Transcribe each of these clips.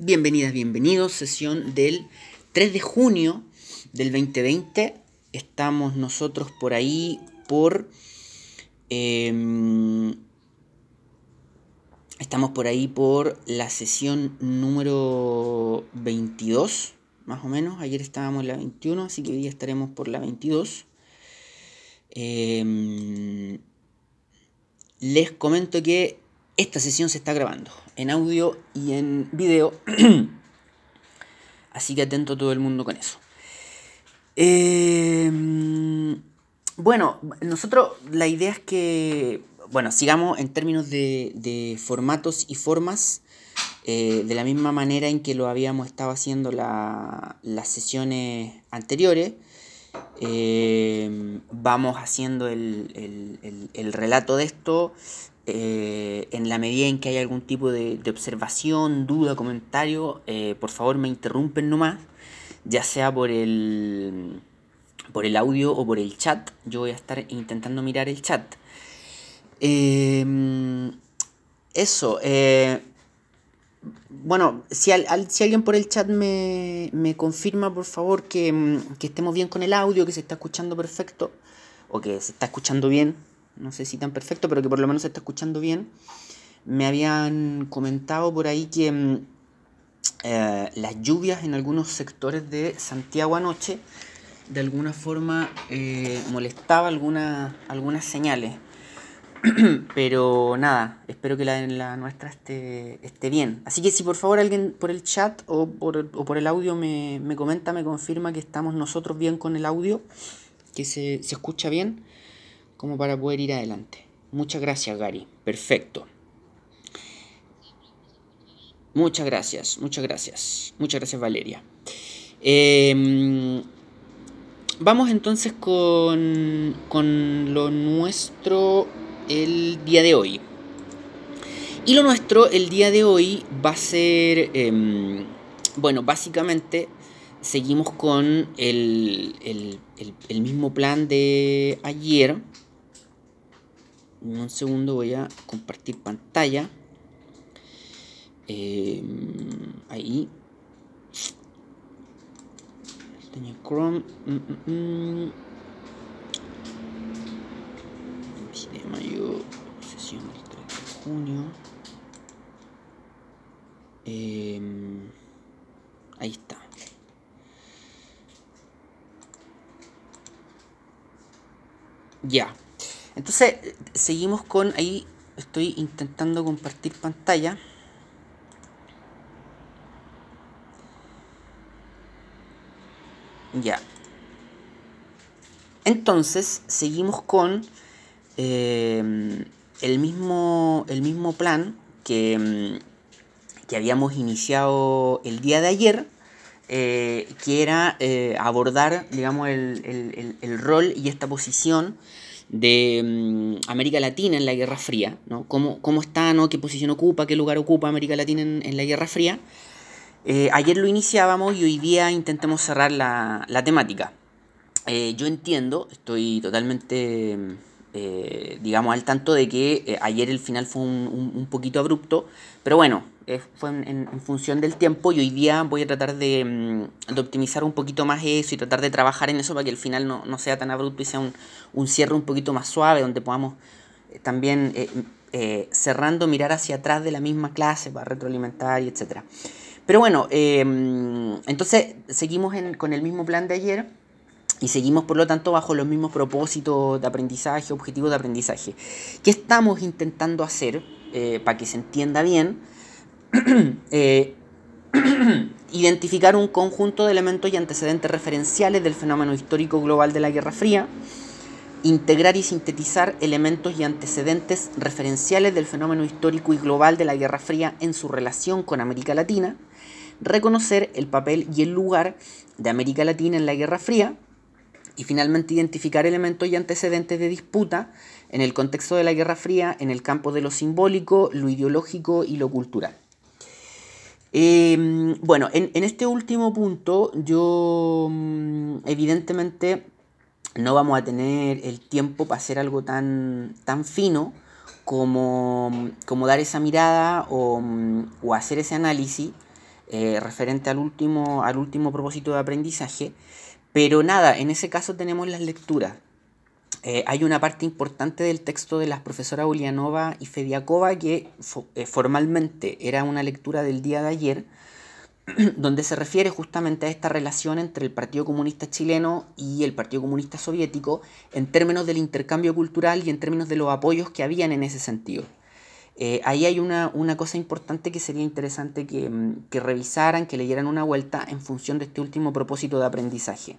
Bienvenidas, bienvenidos. Sesión del 3 de junio del 2020. Estamos nosotros por ahí por... em, estamos por ahí por la sesión número 22, más o menos. Ayer estábamos en la 21, así que hoy día estaremos por la 22. Em, les comento que esta sesión se está grabando en audio y en video. Así que atento todo el mundo con eso. Eh, bueno, nosotros la idea es que, bueno, sigamos en términos de, de formatos y formas eh, de la misma manera en que lo habíamos estado haciendo la, las sesiones anteriores. Eh, vamos haciendo el, el, el, relato de esto eh, en la medida en que hay algún tipo de, observación, duda, comentario, eh, por favor me interrumpen nomás, ya sea por el, por el audio o por el chat. Yo voy a estar intentando mirar el chat. Em, eso. Eh, bueno, si, si, alguien por el chat me, confirma, por favor, que, que estemos bien con el audio, que se está escuchando perfecto, o que se está escuchando bien, no sé si tan perfecto, pero que por lo menos se está escuchando bien. Me habían comentado por ahí que mm, eh, las lluvias en algunos sectores de Santiago anoche de alguna forma eh, molestaba algunas señales. Pero nada, espero que la, la nuestra esté, esté, bien. Así que si por favor alguien por el chat o por, o por el audio me, me, comenta, me confirma que estamos nosotros bien con el audio, que se, se escucha bien como para poder ir adelante. Muchas gracias, Gary. Perfecto. Muchas gracias, muchas gracias. Muchas gracias, Valeria. Em, vamos entonces con, con lo nuestro el día de hoy. Y lo nuestro el día de hoy va a ser, em, bueno, básicamente seguimos con el, el, el mismo plan de ayer un segundo voy a compartir pantalla. Eh, ahí. Chrome. Mm, mm, mm. de mayo, sesión del 3 de junio. Eh, ahí está. Ya. Entonces, seguimos con ahí, estoy intentando compartir pantalla. Ya. Entonces, seguimos con eh, el, mismo, el mismo plan que, que, habíamos iniciado el día de ayer, eh, que era eh, abordar, digamos, el, el, el, rol y esta posición de mm, América Latina en la Guerra Fría, ¿no? ¿Cómo, cómo está, ¿no? qué posición ocupa, qué lugar ocupa América Latina en, la Guerra Fría. Eh, ayer lo iniciábamos y hoy día intentamos cerrar la, temática. Eh, yo entiendo, estoy totalmente, eh, digamos, al tanto de que ayer el final fue un, un poquito abrupto, pero bueno, fue en, función del tiempo y hoy día voy a tratar mm, de, optimizar un poquito más eso y tratar de trabajar en eso para que el final no, sea tan abrupto y sea un, cierre un poquito más suave donde podamos eh, también eh, eh, cerrando mirar hacia atrás de la misma clase para retroalimentar y etc. Pero bueno, em, entonces seguimos con el mismo plan de ayer y seguimos por lo tanto bajo los mismos propósitos de aprendizaje, objetivos de aprendizaje. ¿Qué estamos intentando hacer para que se entienda bien? Eh, identificar un conjunto de elementos y antecedentes referenciales del fenómeno histórico global de la Guerra Fría, integrar y sintetizar elementos y antecedentes referenciales del fenómeno histórico y global de la Guerra Fría en su relación con América Latina, reconocer el papel y el lugar de América Latina en la Guerra Fría, y finalmente identificar elementos y antecedentes de disputa en el contexto de la Guerra Fría en el campo de lo simbólico, lo ideológico y lo cultural. Em, bueno, en, este último punto yo mm, evidentemente no vamos a tener el tiempo para hacer algo tan, tan fino como, como dar esa mirada o, mm, hacer ese análisis eh, referente al último, al último propósito de aprendizaje. Pero nada, en ese caso tenemos las lecturas. Eh, hay una parte importante del texto de las profesoras Ulianova y Fediakova que eh, formalmente era una lectura del día de ayer, donde se refiere justamente a esta relación entre el Partido Comunista chileno y el Partido Comunista soviético en términos del intercambio cultural y en términos de los apoyos que habían en ese sentido. Eh, ahí hay una, cosa importante que sería interesante que, mm, que revisaran, que leyeran una vuelta en función de este último propósito de aprendizaje.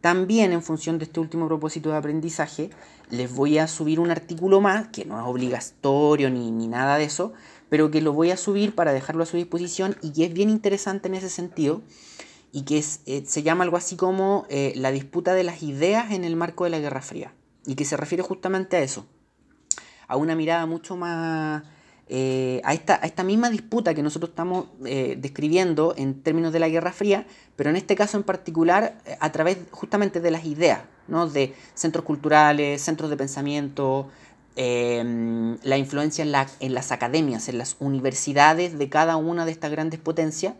También en función de este último propósito de aprendizaje, les voy a subir un artículo más, que no es obligatorio ni, nada de eso, pero que lo voy a subir para dejarlo a su disposición y que es bien interesante en ese sentido y que eh, se llama algo así como eh, la disputa de las ideas en el marco de la Guerra Fría y que se refiere justamente a eso, a una mirada mucho más eh, a, esta, a, esta, misma disputa que nosotros estamos eh, describiendo en términos de la Guerra Fría, pero en este caso en particular eh, a través justamente de las ideas, ¿no? de centros culturales, centros de pensamiento, em, la influencia en, la, en, las academias, en las universidades de cada una de estas grandes potencias,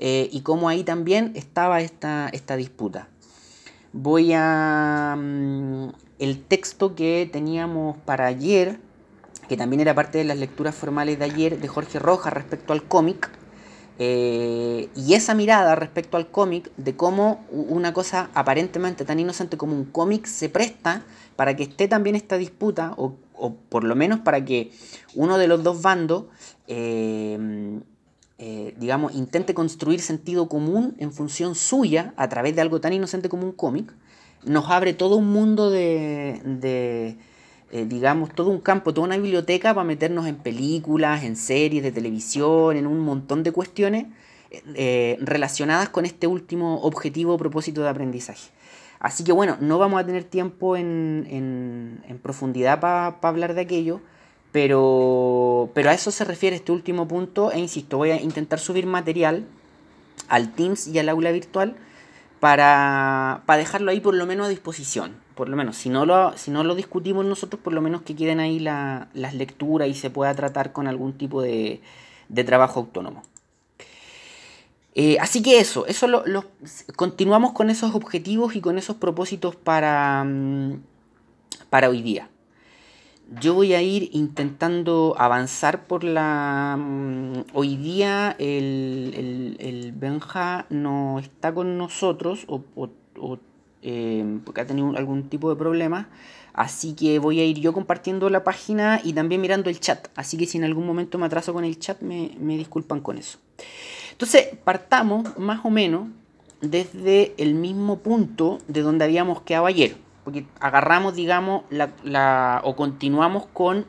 y cómo ahí también estaba esta, esta disputa. Voy a... Mm, el texto que teníamos para ayer, que también era parte de las lecturas formales de ayer de Jorge Rojas respecto al cómic, eh, y esa mirada respecto al cómic, de cómo una cosa aparentemente tan inocente como un cómic se presta para que esté también esta disputa, o, por lo menos para que uno de los dos bandos, eh, eh, digamos, intente construir sentido común en función suya a través de algo tan inocente como un cómic, nos abre todo un mundo de eh, digamos, todo un campo, toda una biblioteca para meternos en películas, en series de televisión, en un montón de cuestiones eh, relacionadas con este último objetivo o propósito de aprendizaje. Así que bueno, no vamos a tener tiempo en, profundidad para hablar de aquello, pero, pero a eso se refiere este último punto e insisto, voy a intentar subir material al Teams y al aula virtual para, para dejarlo ahí por lo menos a disposición por lo menos, si no lo, si no lo discutimos nosotros, por lo menos que queden ahí las lecturas y se pueda tratar con algún tipo de, trabajo autónomo. Eh, así que eso, eso lo, continuamos con esos objetivos y con esos propósitos para, mm, para hoy día. Yo voy a ir intentando avanzar por la... Mm, hoy día el, Benja no está con nosotros o eh, porque ha tenido algún tipo de problema. Así que voy a ir yo compartiendo la página y también mirando el chat. Así que si en algún momento me atraso con el chat, me, disculpan con eso. Entonces, partamos más o menos desde el mismo punto de donde habíamos quedado ayer. Porque agarramos, digamos, la, o continuamos con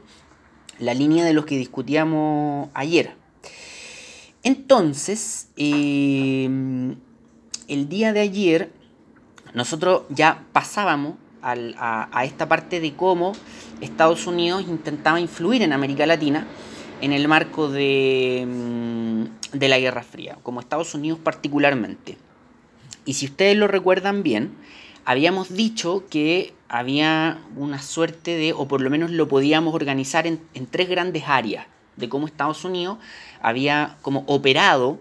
la línea de los que discutíamos ayer. Entonces, eh, el día de ayer nosotros ya pasábamos a, esta parte de cómo Estados Unidos intentaba influir en América Latina en el marco de, mm, de la Guerra Fría, como Estados Unidos particularmente. Y si ustedes lo recuerdan bien, habíamos dicho que había una suerte de, o por lo menos lo podíamos organizar en, en, tres grandes áreas, de cómo Estados Unidos había como operado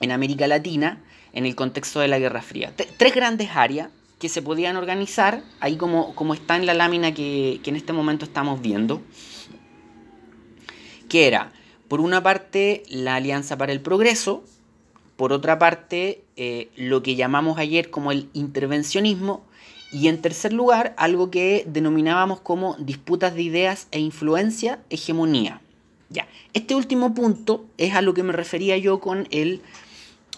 en América Latina en el contexto de la Guerra Fría. tres grandes áreas que se podían organizar, ahí como, como está en la lámina que, en este momento estamos viendo, que era, por una parte, la Alianza para el Progreso, por otra parte, eh, lo que llamamos ayer como el intervencionismo, y en tercer lugar, algo que denominábamos como disputas de ideas e influencia, hegemonía. Ya. Este último punto es a lo que me refería yo con el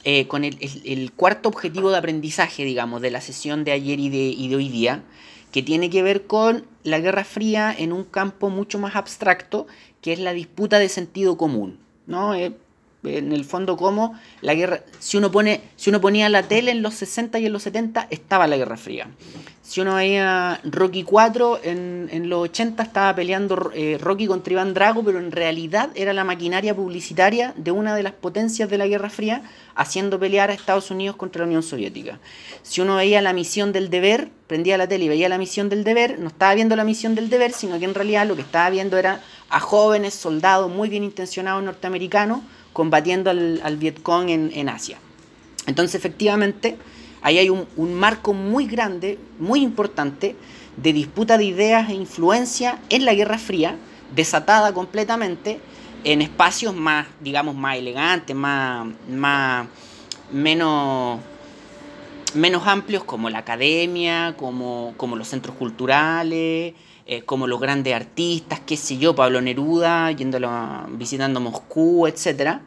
eh, con el, cuarto objetivo de aprendizaje, digamos, de la sesión de ayer y de, hoy día, que tiene que ver con la Guerra Fría en un campo mucho más abstracto, que es la disputa de sentido común. ¿no? Eh, en el fondo, como la guerra, si uno, pone, si uno ponía la tele en los 60 y en los 70, estaba la Guerra Fría. Si uno veía Rocky 4, en, en los 80 estaba peleando eh, Rocky contra Iván Drago, pero en realidad era la maquinaria publicitaria de una de las potencias de la Guerra Fría haciendo pelear a Estados Unidos contra la Unión Soviética. Si uno veía la misión del deber, prendía la tele y veía la misión del deber, no estaba viendo la misión del deber, sino que en realidad lo que estaba viendo era a jóvenes soldados muy bien intencionados norteamericanos combatiendo al, Vietcong en, en Asia. Entonces, efectivamente, Ahí hay un, marco muy grande, muy importante, de disputa de ideas e influencia en la Guerra Fría, desatada completamente en espacios más, digamos, más elegantes, más, más menos, menos amplios como la academia, como, como los centros culturales, eh, como los grandes artistas, qué sé yo, Pablo Neruda, yéndolo visitando Moscú, etc.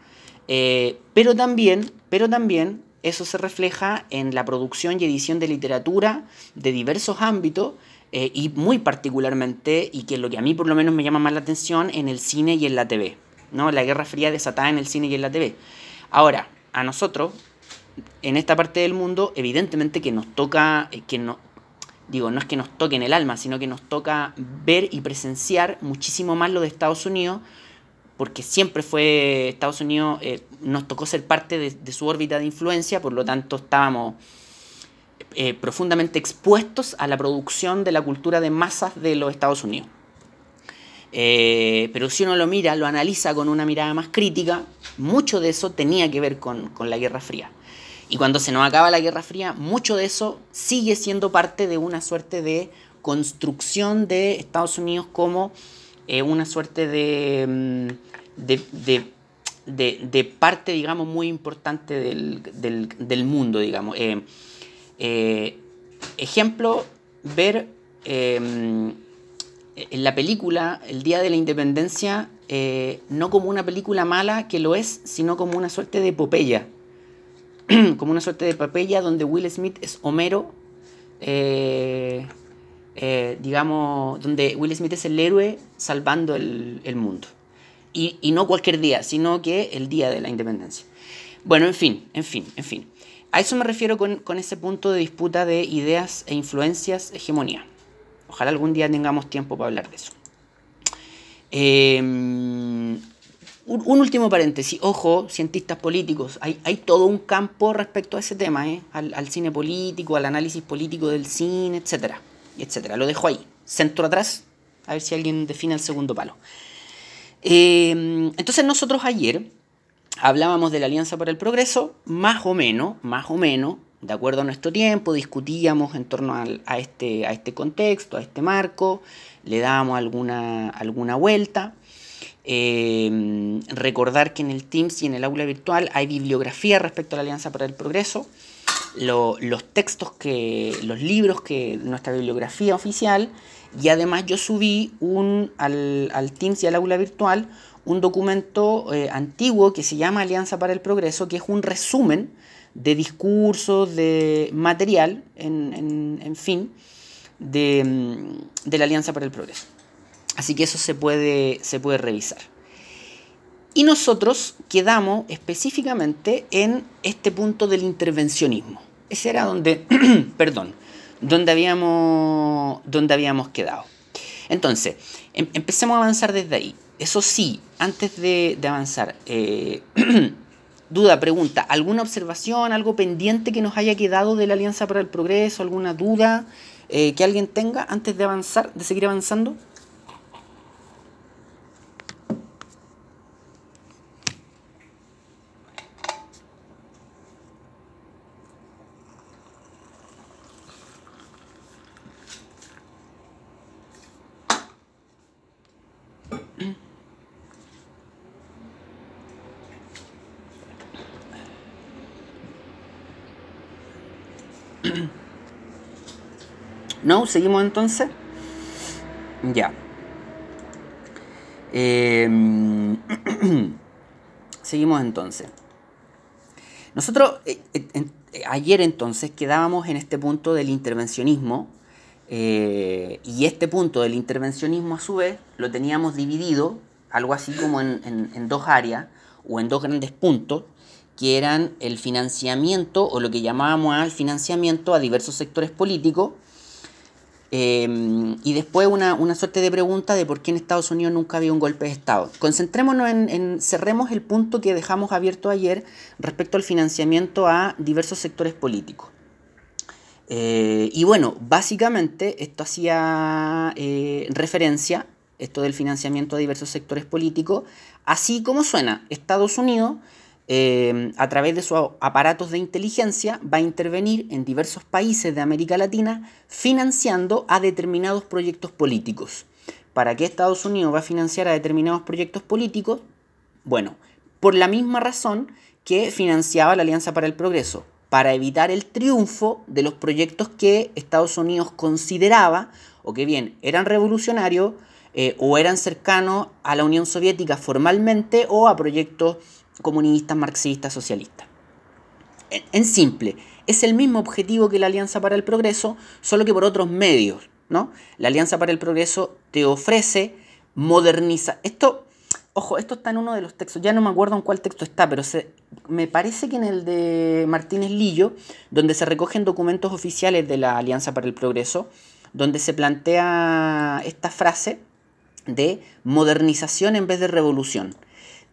Eh, pero también, pero también eso se refleja en la producción y edición de literatura de diversos ámbitos eh, y muy particularmente, y que lo que a mí por lo menos me llama más la atención, en el cine y en la TV. ¿no? La Guerra Fría desatada en el cine y en la TV. Ahora, a nosotros, en esta parte del mundo, evidentemente que nos toca, que no, digo, no es que nos toque en el alma, sino que nos toca ver y presenciar muchísimo más lo de Estados Unidos, porque siempre fue Estados Unidos, eh, nos tocó ser parte de, su órbita de influencia, por lo tanto estábamos eh, profundamente expuestos a la producción de la cultura de masas de los Estados Unidos. Eh, pero si uno lo mira, lo analiza con una mirada más crítica, mucho de eso tenía que ver con, con la Guerra Fría. Y cuando se nos acaba la Guerra Fría, mucho de eso sigue siendo parte de una suerte de construcción de Estados Unidos como una suerte de, mm, de, parte, digamos, muy importante del, mundo, digamos. Eh, eh, ejemplo, ver em, en la película El Día de la Independencia eh, no como una película mala, que lo es, sino como una suerte de epopeya. como una suerte de epopeya donde Will Smith es Homero, digamos, donde Will Smith es el héroe salvando el mundo y, no cualquier día, sino que el día de la independencia. Bueno, en fin, en fin, en fin. A eso me refiero con, ese punto de disputa de ideas e influencias, hegemonía. Ojalá algún día tengamos tiempo para hablar de eso. Em, un, último paréntesis, ojo, cientistas políticos, hay, todo un campo respecto a ese tema, ¿eh? al, cine político, al análisis político del cine, etcétera, etcétera. Lo dejo ahí, centro atrás, a ver si alguien define el segundo palo. Em, entonces nosotros ayer hablábamos de la Alianza para el Progreso, más o menos, más o menos, de acuerdo a nuestro tiempo, discutíamos en torno a, este, a este contexto, a este marco, le dábamos alguna, alguna vuelta. Em, recordar que en el Teams y en el aula virtual hay bibliografía respecto a la Alianza para el Progreso. los textos que, los libros que nuestra bibliografía oficial y además yo subí un, al, al Teams y al aula virtual un documento eh, antiguo que se llama Alianza para el Progreso, que es un resumen de discursos, de material, en, en, fin, de, de, la Alianza para el Progreso. Así que eso se puede, se puede revisar. Y nosotros quedamos específicamente en este punto del intervencionismo. Ese era donde, perdón, donde habíamos, donde habíamos quedado. Entonces, em, empecemos a avanzar desde ahí. Eso sí, antes de, avanzar, eh, duda, pregunta, ¿alguna observación, algo pendiente que nos haya quedado de la Alianza para el Progreso, alguna duda eh, que alguien tenga antes de avanzar, de seguir avanzando? ¿No? ¿Seguimos entonces? Ya. Em, seguimos entonces. Nosotros eh, eh, ayer entonces quedábamos en este punto del intervencionismo eh, y este punto del intervencionismo a su vez lo teníamos dividido algo así como en dos áreas o en dos grandes puntos que eran el financiamiento o lo que llamábamos al financiamiento a diversos sectores políticos Em, y después una, suerte de pregunta de por qué en Estados Unidos nunca había un golpe de Estado. Concentrémonos en, cerremos el punto que dejamos abierto ayer respecto al financiamiento a diversos sectores políticos. Eh, y bueno, básicamente esto hacía eh, referencia, esto del financiamiento a diversos sectores políticos, así como suena, Estados Unidos eh, a través de sus aparatos de inteligencia, va a intervenir en diversos países de América Latina financiando a determinados proyectos políticos. ¿Para qué Estados Unidos va a financiar a determinados proyectos políticos? Bueno, por la misma razón que financiaba la Alianza para el Progreso, para evitar el triunfo de los proyectos que Estados Unidos consideraba o que bien eran revolucionarios eh, o eran cercanos a la Unión Soviética formalmente o a proyectos comunistas, marxistas, socialistas. En, simple, es el mismo objetivo que la Alianza para el Progreso, solo que por otros medios. ¿no? La Alianza para el Progreso te ofrece modernizar. Esto, ojo, esto está en uno de los textos, ya no me acuerdo en cuál texto está, pero se, me parece que en el de Martínez Lillo, donde se recogen documentos oficiales de la Alianza para el Progreso, donde se plantea esta frase de modernización en vez de revolución.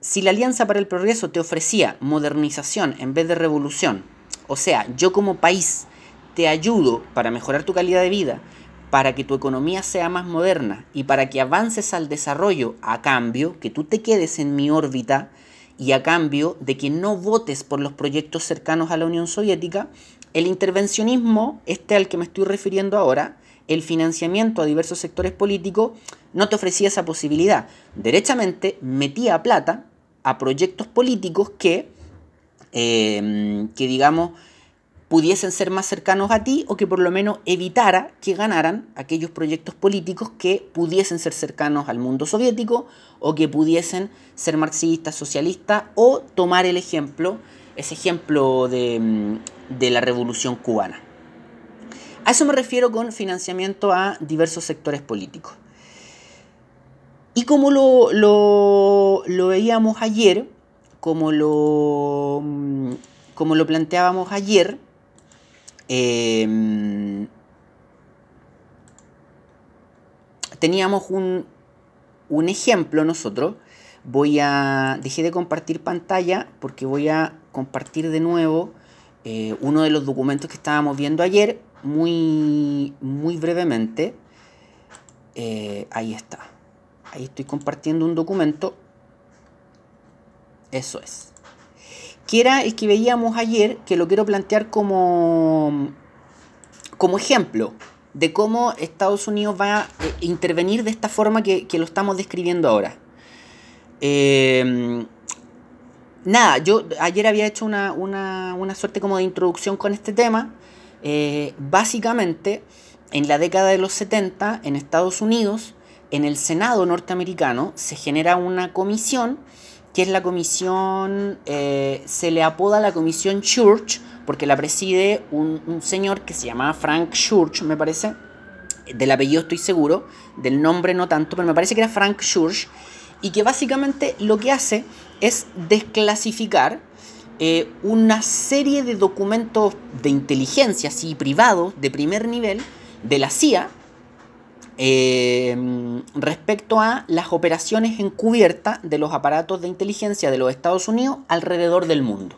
Si la Alianza para el Progreso te ofrecía modernización en vez de revolución, o sea, yo como país te ayudo para mejorar tu calidad de vida, para que tu economía sea más moderna y para que avances al desarrollo a cambio, que tú te quedes en mi órbita y a cambio de que no votes por los proyectos cercanos a la Unión Soviética, el intervencionismo, este al que me estoy refiriendo ahora, el financiamiento a diversos sectores políticos, no te ofrecía esa posibilidad. Derechamente metía plata a proyectos políticos que, em, que digamos, pudiesen ser más cercanos a ti o que por lo menos evitara que ganaran aquellos proyectos políticos que pudiesen ser cercanos al mundo soviético o que pudiesen ser marxistas, socialistas o tomar el ejemplo, ese ejemplo de, de la revolución cubana. A eso me refiero con financiamiento a diversos sectores políticos. Y como lo, lo, veíamos ayer, como lo, mm, como lo planteábamos ayer, em, teníamos un, un, ejemplo nosotros. Voy a. Dejé de compartir pantalla porque voy a compartir de nuevo eh, uno de los documentos que estábamos viendo ayer, muy, muy brevemente. Eh, ahí está. Ahí estoy compartiendo un documento. Eso es. Que era el que veíamos ayer, que lo quiero plantear como, como ejemplo de cómo Estados Unidos va a eh, intervenir de esta forma que, lo estamos describiendo ahora. Em, nada, yo ayer había hecho una, suerte como de introducción con este tema. Eh, básicamente, en la década de los 70, en Estados Unidos, en el Senado norteamericano se genera una comisión, que es la comisión, eh, se le apoda la comisión Church, porque la preside un, señor que se llama Frank Church, me parece, del apellido estoy seguro, del nombre no tanto, pero me parece que era Frank Church, y que básicamente lo que hace es desclasificar eh, una serie de documentos de inteligencia, así privados, de primer nivel, de la CIA, Em, respecto a las operaciones encubiertas de los aparatos de inteligencia de los Estados Unidos alrededor del mundo.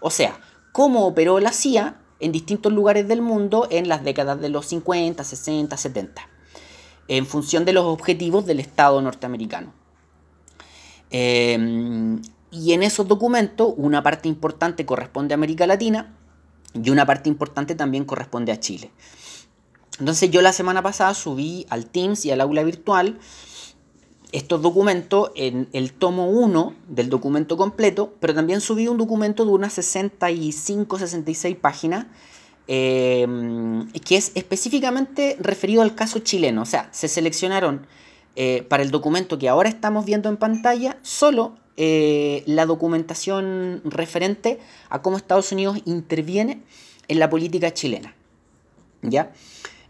O sea, cómo operó la CIA en distintos lugares del mundo en las décadas de los 50, 60, 70, en función de los objetivos del Estado norteamericano. Em, y en esos documentos una parte importante corresponde a América Latina y una parte importante también corresponde a Chile. Entonces yo la semana pasada subí al Teams y al aula virtual estos documentos en el tomo 1 del documento completo, pero también subí un documento de unas 65, 66 páginas, eh, que es específicamente referido al caso chileno. O sea, se seleccionaron eh, para el documento que ahora estamos viendo en pantalla solo eh, la documentación referente a cómo Estados Unidos interviene en la política chilena. ¿Ya?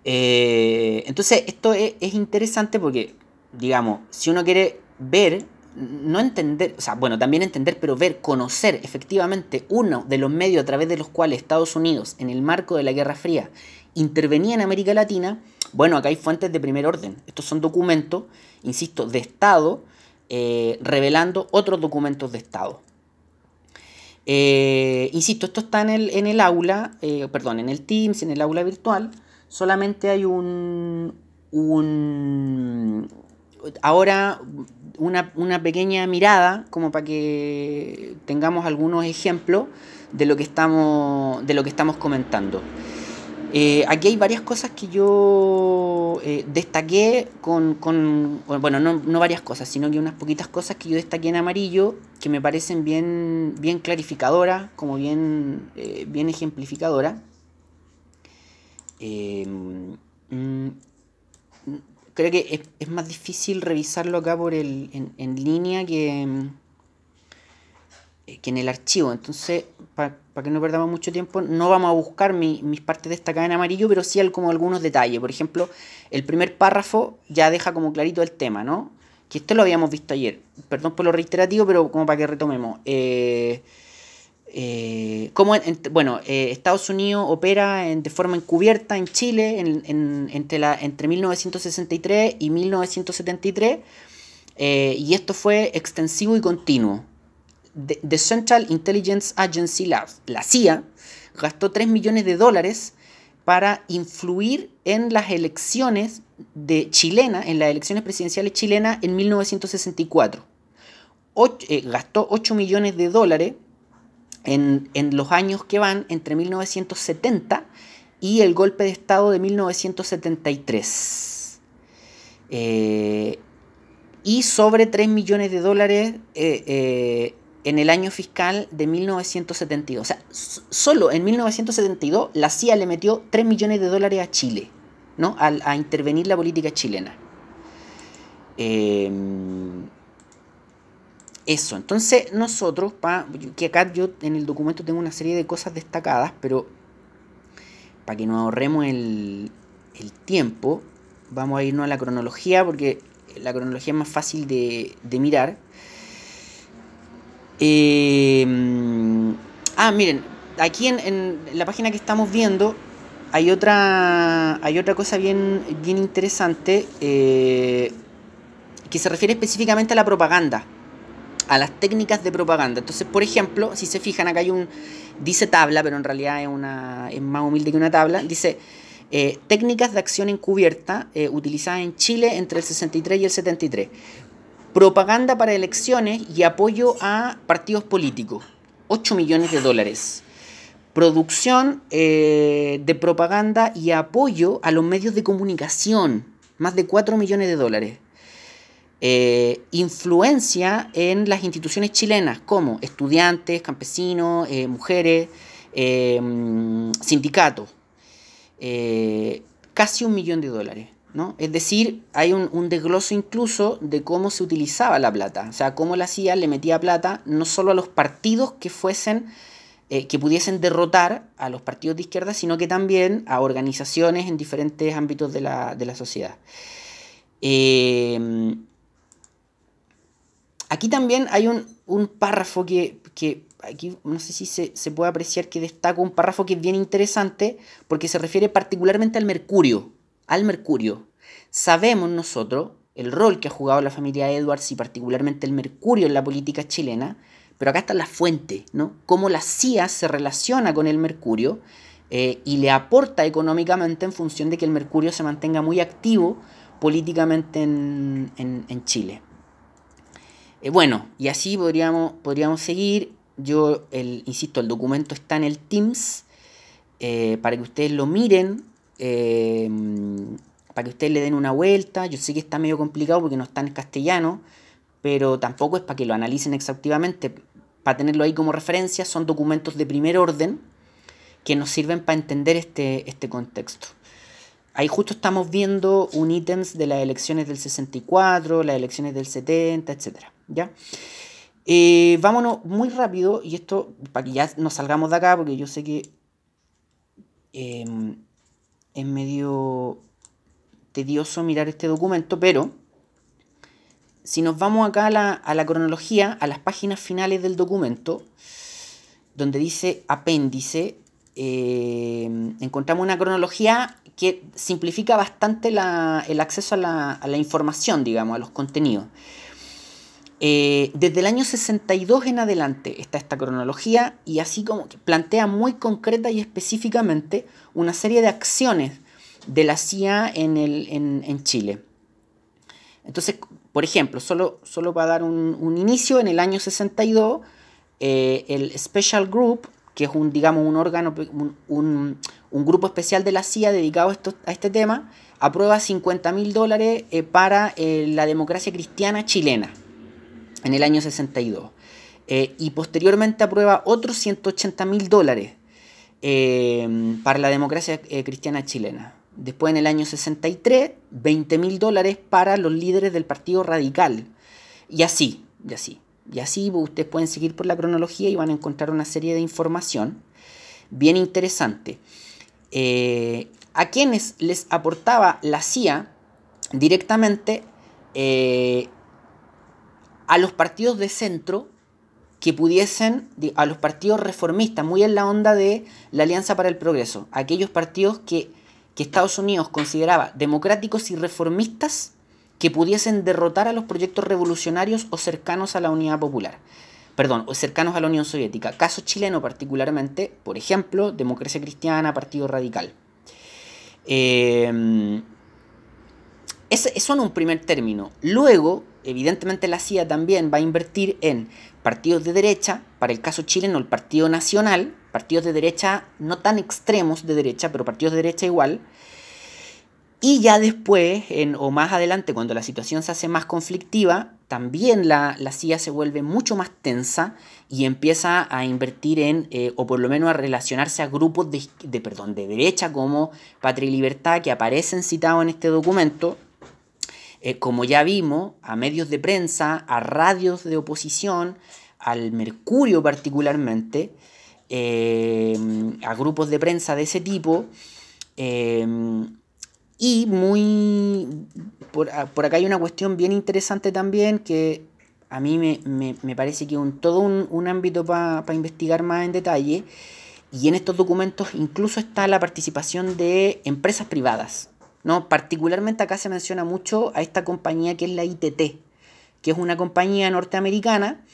Eh, entonces, esto es, interesante porque, digamos, si uno quiere ver, no entender, o sea, bueno, también entender, pero ver, conocer efectivamente uno de los medios a través de los cuales Estados Unidos, en el marco de la Guerra Fría, intervenía en América Latina, bueno, acá hay fuentes de primer orden. Estos son documentos, insisto, de Estado, eh, revelando otros documentos de Estado. Eh, insisto, esto está en el, en el aula, eh, perdón, en el Teams, en el aula virtual. Solamente hay un, un ahora una, una, pequeña mirada como para que tengamos algunos ejemplos de lo que estamos, de lo que estamos comentando. Eh, aquí hay varias cosas que yo eh, destaqué con, con, bueno, no, no, varias cosas, sino que unas poquitas cosas que yo destaqué en amarillo que me parecen bien, bien clarificadoras, como bien, eh, bien ejemplificadoras. Mm, creo que es, es, más difícil revisarlo acá por el, en, en línea que, que en el archivo. Entonces, para que no perdamos mucho tiempo, no vamos a buscar mis partes destacadas en amarillo, pero sí como algunos detalles. Por ejemplo, el primer párrafo ya deja como clarito el tema, ¿no? Que esto lo habíamos visto ayer. Perdón por lo reiterativo, pero como para que retomemos. Eh, eh, bueno, eh, Estados Unidos opera de forma encubierta en Chile entre, la, entre 1963 y 1973 y esto fue extensivo y continuo. The Central Intelligence Agency, la, la CIA, gastó 3 millones de dólares para influir en las elecciones de chilena, en las elecciones presidenciales chilenas en 1964. Eh, gastó 8 millones de dólares en, los años que van entre 1970 y el golpe de Estado de 1973. Eh, y sobre 3 millones de dólares eh, en el año fiscal de 1972. O sea, solo en 1972 la CIA le metió 3 millones de dólares a Chile, ¿no? A, intervenir la política chilena. Em, eso, entonces nosotros, pa, que acá yo en el documento tengo una serie de cosas destacadas, pero para que nos ahorremos el, tiempo, vamos a irnos a la cronología, porque la cronología es más fácil de mirar. Eh, ah, miren, aquí en, la página que estamos viendo hay otra, hay otra cosa bien, bien interesante eh, que se refiere específicamente a la propaganda, a las técnicas de propaganda. Entonces, por ejemplo, si se fijan, acá hay un, dice tabla, pero en realidad es, una, es más humilde que una tabla, dice... Eh, técnicas de acción encubierta utilizadas en Chile entre el 63 y el 73 propaganda para elecciones y apoyo a partidos políticos. 8 millones de dólares. Producción eh, de propaganda y apoyo a los medios de comunicación. Más de 4 millones de dólares. Eh, influencia en las instituciones chilenas como estudiantes, campesinos, eh, mujeres, sindicatos. casi un millón de dólares. Es decir, hay un, desgloso incluso de cómo se utilizaba la plata, o sea, cómo la CIA le metía plata no solo a los partidos que fuesen, eh, que pudiesen derrotar a los partidos de izquierda, sino que también a organizaciones en diferentes ámbitos de la, sociedad. Eh, aquí también hay un, párrafo que, aquí no sé si se, se, puede apreciar que destaca un párrafo que es bien interesante porque se refiere particularmente al mercurio al mercurio. Sabemos nosotros el rol que ha jugado la familia Edwards y particularmente el mercurio en la política chilena, pero acá está la fuente, ¿no? Cómo la CIA se relaciona con el mercurio eh, y le aporta económicamente en función de que el mercurio se mantenga muy activo políticamente en, Chile. Eh, bueno, y así podríamos, podríamos seguir. Yo, el, insisto, el documento está en el Teams eh, para que ustedes lo miren Em, para que ustedes le den una vuelta. Yo sé que está medio complicado porque no está en castellano, pero tampoco es para que lo analicen exhaustivamente. Para tenerlo ahí como referencia, son documentos de primer orden que nos sirven para entender este, este contexto. Ahí justo estamos viendo un ítems de las elecciones del 64, las elecciones del 70, etc. ¿ya? Eh, vámonos muy rápido, y esto para que ya nos salgamos de acá, porque yo sé que em, es medio tedioso mirar este documento, pero si nos vamos acá a la, a la cronología, a las páginas finales del documento, donde dice apéndice, eh, encontramos una cronología que simplifica bastante el acceso a la, información, digamos, a los contenidos. Eh, desde el año 62 en adelante está esta cronología y así como plantea muy concreta y específicamente una serie de acciones de la CIA en, en, Chile. Entonces, por ejemplo, solo, solo para dar un, inicio, en el año 62, eh, el Special Group, que es un, digamos, un órgano, un, grupo especial de la CIA dedicado a, este tema, aprueba 50 mil dólares eh, para eh, la democracia cristiana chilena en el año 62. y posteriormente aprueba otros 180 mil dólares para la democracia cristiana chilena. Después en el año 63, 20 mil dólares para los líderes del Partido Radical. Y así, y así. Y así ustedes pueden seguir por la cronología y van a encontrar una serie de información bien interesante. Eh, a quienes les aportaba la CIA directamente eh, a los partidos de centro que pudiesen, a los partidos reformistas, muy en la onda de la Alianza para el Progreso, aquellos partidos que Estados Unidos consideraba democráticos y reformistas que pudiesen derrotar a los proyectos revolucionarios o cercanos a la unidad popular. Perdón, o cercanos a la Unión Soviética. Caso chileno particularmente, por ejemplo, democracia cristiana, partido radical. Eh, eso en un primer término. Luego, evidentemente la CIA también va a invertir en partidos de derecha, para el caso chileno el Partido Nacional, partidos de derecha no tan extremos de derecha, pero partidos de derecha igual. Y ya después, en, o más adelante, cuando la situación se hace más conflictiva, también la, la CIA se vuelve mucho más tensa y empieza a invertir en, eh, o por lo menos a relacionarse a grupos de, perdón, de derecha como Patria y Libertad, que aparecen citados en este documento, eh, como ya vimos, a medios de prensa, a radios de oposición, al Mercurio particularmente, eh, a grupos de prensa de ese tipo. Eh, y muy. Por, acá hay una cuestión bien interesante también que a mí me, parece que es todo un, ámbito para investigar más en detalle. Y en estos documentos incluso está la participación de empresas privadas. ¿No? Particularmente acá se menciona mucho a esta compañía que es la ITT, que es una compañía norteamericana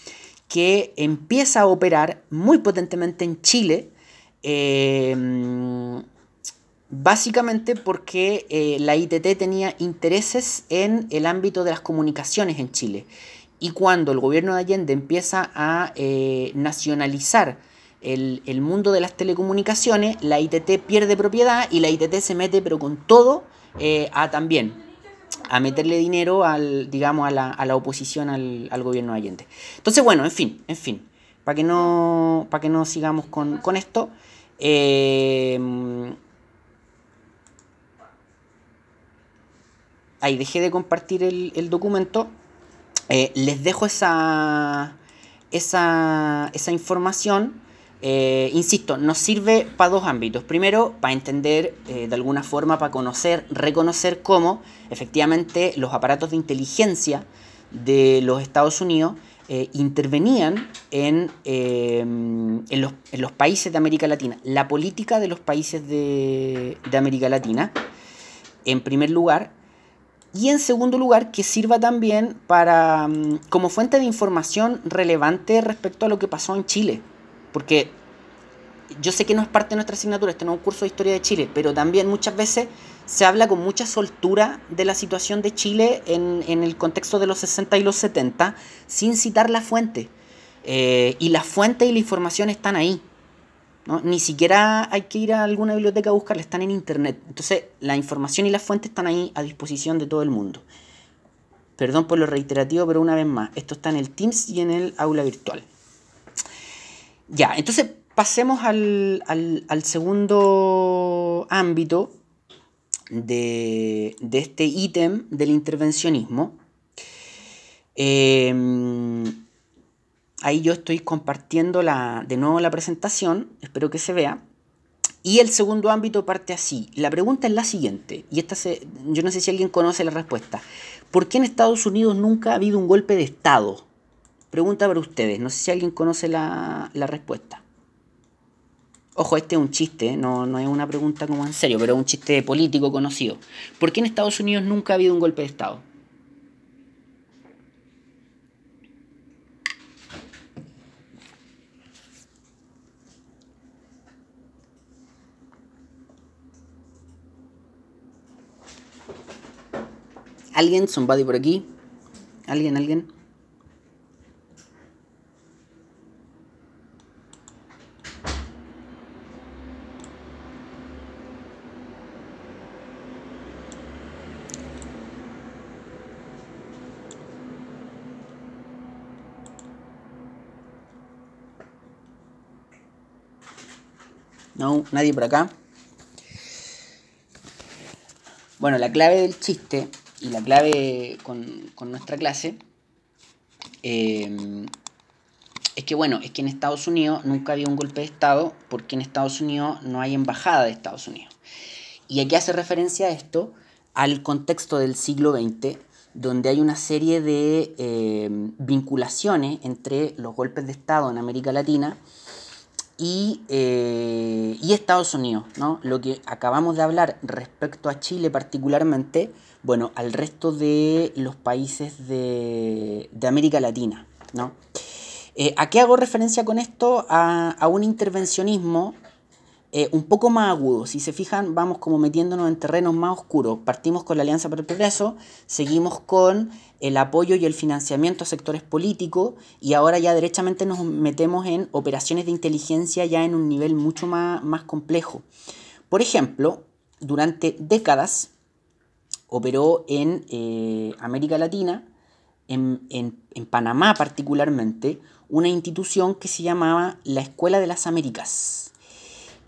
que empieza a operar muy potentemente en Chile, eh, básicamente porque eh, la ITT tenía intereses en el ámbito de las comunicaciones en Chile. Y cuando el gobierno de Allende empieza a eh, nacionalizar el, el, mundo de las telecomunicaciones, la ITT pierde propiedad y la ITT se mete pero con todo a también a meterle dinero al, digamos, a la, a la oposición al, al, gobierno de Allende. Entonces, bueno, en fin, en fin, para que no, para que no sigamos con, con esto. Eh, ahí dejé de compartir el, el documento. Eh, les dejo esa, esa, esa información eh, insisto, nos sirve para dos ámbitos. Primero, para entender eh, de alguna forma, para conocer, reconocer cómo efectivamente los aparatos de inteligencia de los Estados Unidos eh, intervenían en, los, países de América Latina, la política de los países de, de América Latina, en primer lugar, y en segundo lugar, que sirva también para, mm, como fuente de información relevante respecto a lo que pasó en Chile porque yo sé que no es parte de nuestra asignatura, este no es un curso de historia de Chile, pero también muchas veces se habla con mucha soltura de la situación de Chile en, el contexto de los 60 y los 70, sin citar la fuente. Eh, y la fuente y la información están ahí. Ni siquiera hay que ir a alguna biblioteca a buscarla, están en internet. Entonces, la información y la fuente están ahí a disposición de todo el mundo. Perdón por lo reiterativo, pero una vez más, esto está en el Teams y en el aula virtual. Ya, entonces pasemos al, segundo ámbito de, este ítem del intervencionismo. Em, ahí yo estoy compartiendo la, de nuevo la presentación, espero que se vea. Y el segundo ámbito parte así. La pregunta es la siguiente, y esta se, yo no sé si alguien conoce la respuesta. ¿Por qué en Estados Unidos nunca ha habido un golpe de Estado? Pregunta para ustedes, no sé si alguien conoce la, respuesta. Ojo, este es un chiste, no, no es una pregunta como en serio, pero es un chiste político conocido. ¿Por qué en Estados Unidos nunca ha habido un golpe de Estado? ¿Alguien? ¿Somebody por aquí? ¿Alguien? ¿Alguien? No, nadie por acá. Bueno, la clave del chiste y la clave con, nuestra clase eh, es que, bueno, es que en Estados Unidos nunca había un golpe de Estado porque en Estados Unidos no hay embajada de Estados Unidos. Y aquí hace referencia a esto al contexto del siglo XX, donde hay una serie de eh, vinculaciones entre los golpes de Estado en América Latina eh, y, Estados Unidos, ¿no? Lo que acabamos de hablar respecto a Chile particularmente, bueno, al resto de los países de, América Latina, ¿no? Eh, ¿A qué hago referencia con esto? A, a un intervencionismo eh, un poco más agudo. Si se fijan, vamos como metiéndonos en terrenos más oscuros. Partimos con la Alianza para el Progreso, seguimos con el apoyo y el financiamiento a sectores políticos y ahora ya derechamente nos metemos en operaciones de inteligencia ya en un nivel mucho más, más complejo. Por ejemplo, durante décadas operó en eh, América Latina, en, en Panamá particularmente, una institución que se llamaba la Escuela de las Américas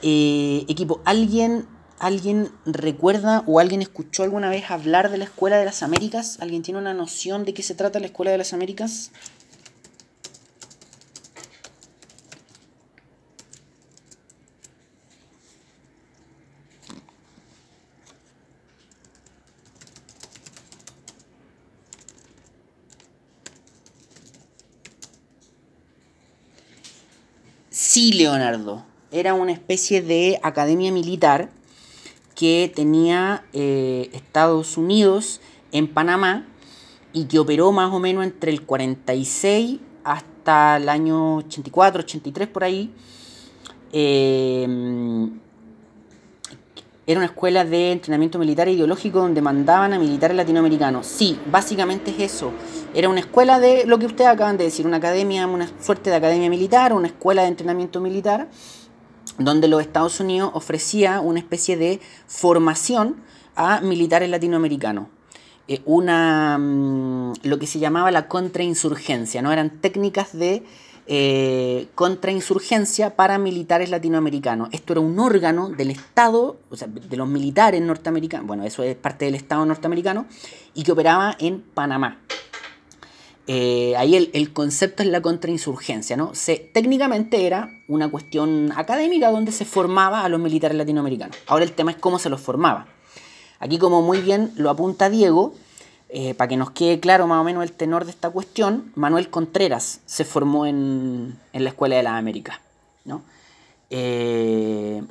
eh, equipo, ¿alguien, ¿alguien recuerda o alguien escuchó alguna vez hablar de la Escuela de las Américas? ¿Alguien tiene una noción de qué se trata la Escuela de las Américas? Sí, Leonardo era una especie de academia militar que tenía eh, Estados Unidos en Panamá y que operó más o menos entre el 46 hasta el año 84, 83 por ahí. Eh, era una escuela de entrenamiento militar e ideológico donde mandaban a militares latinoamericanos. Sí, básicamente es eso. Era una escuela de lo que ustedes acaban de decir, una academia, una suerte de academia militar, una escuela de entrenamiento militar donde los Estados Unidos ofrecía una especie de formación a militares latinoamericanos. Eh, una, mm, lo que se llamaba la contrainsurgencia, ¿no? Eran técnicas de eh, contrainsurgencia para militares latinoamericanos. Esto era un órgano del Estado, o sea, de los militares norteamericanos, bueno, eso es parte del Estado norteamericano, y que operaba en Panamá. Eh, ahí el, concepto es la contrainsurgencia, ¿no? Técnicamente era una cuestión académica donde se formaba a los militares latinoamericanos. Ahora el tema es cómo se los formaba. Aquí, como muy bien lo apunta Diego, eh, para que nos quede claro más o menos el tenor de esta cuestión, Manuel Contreras se formó en, la Escuela de las Américas. ¿no? Eh,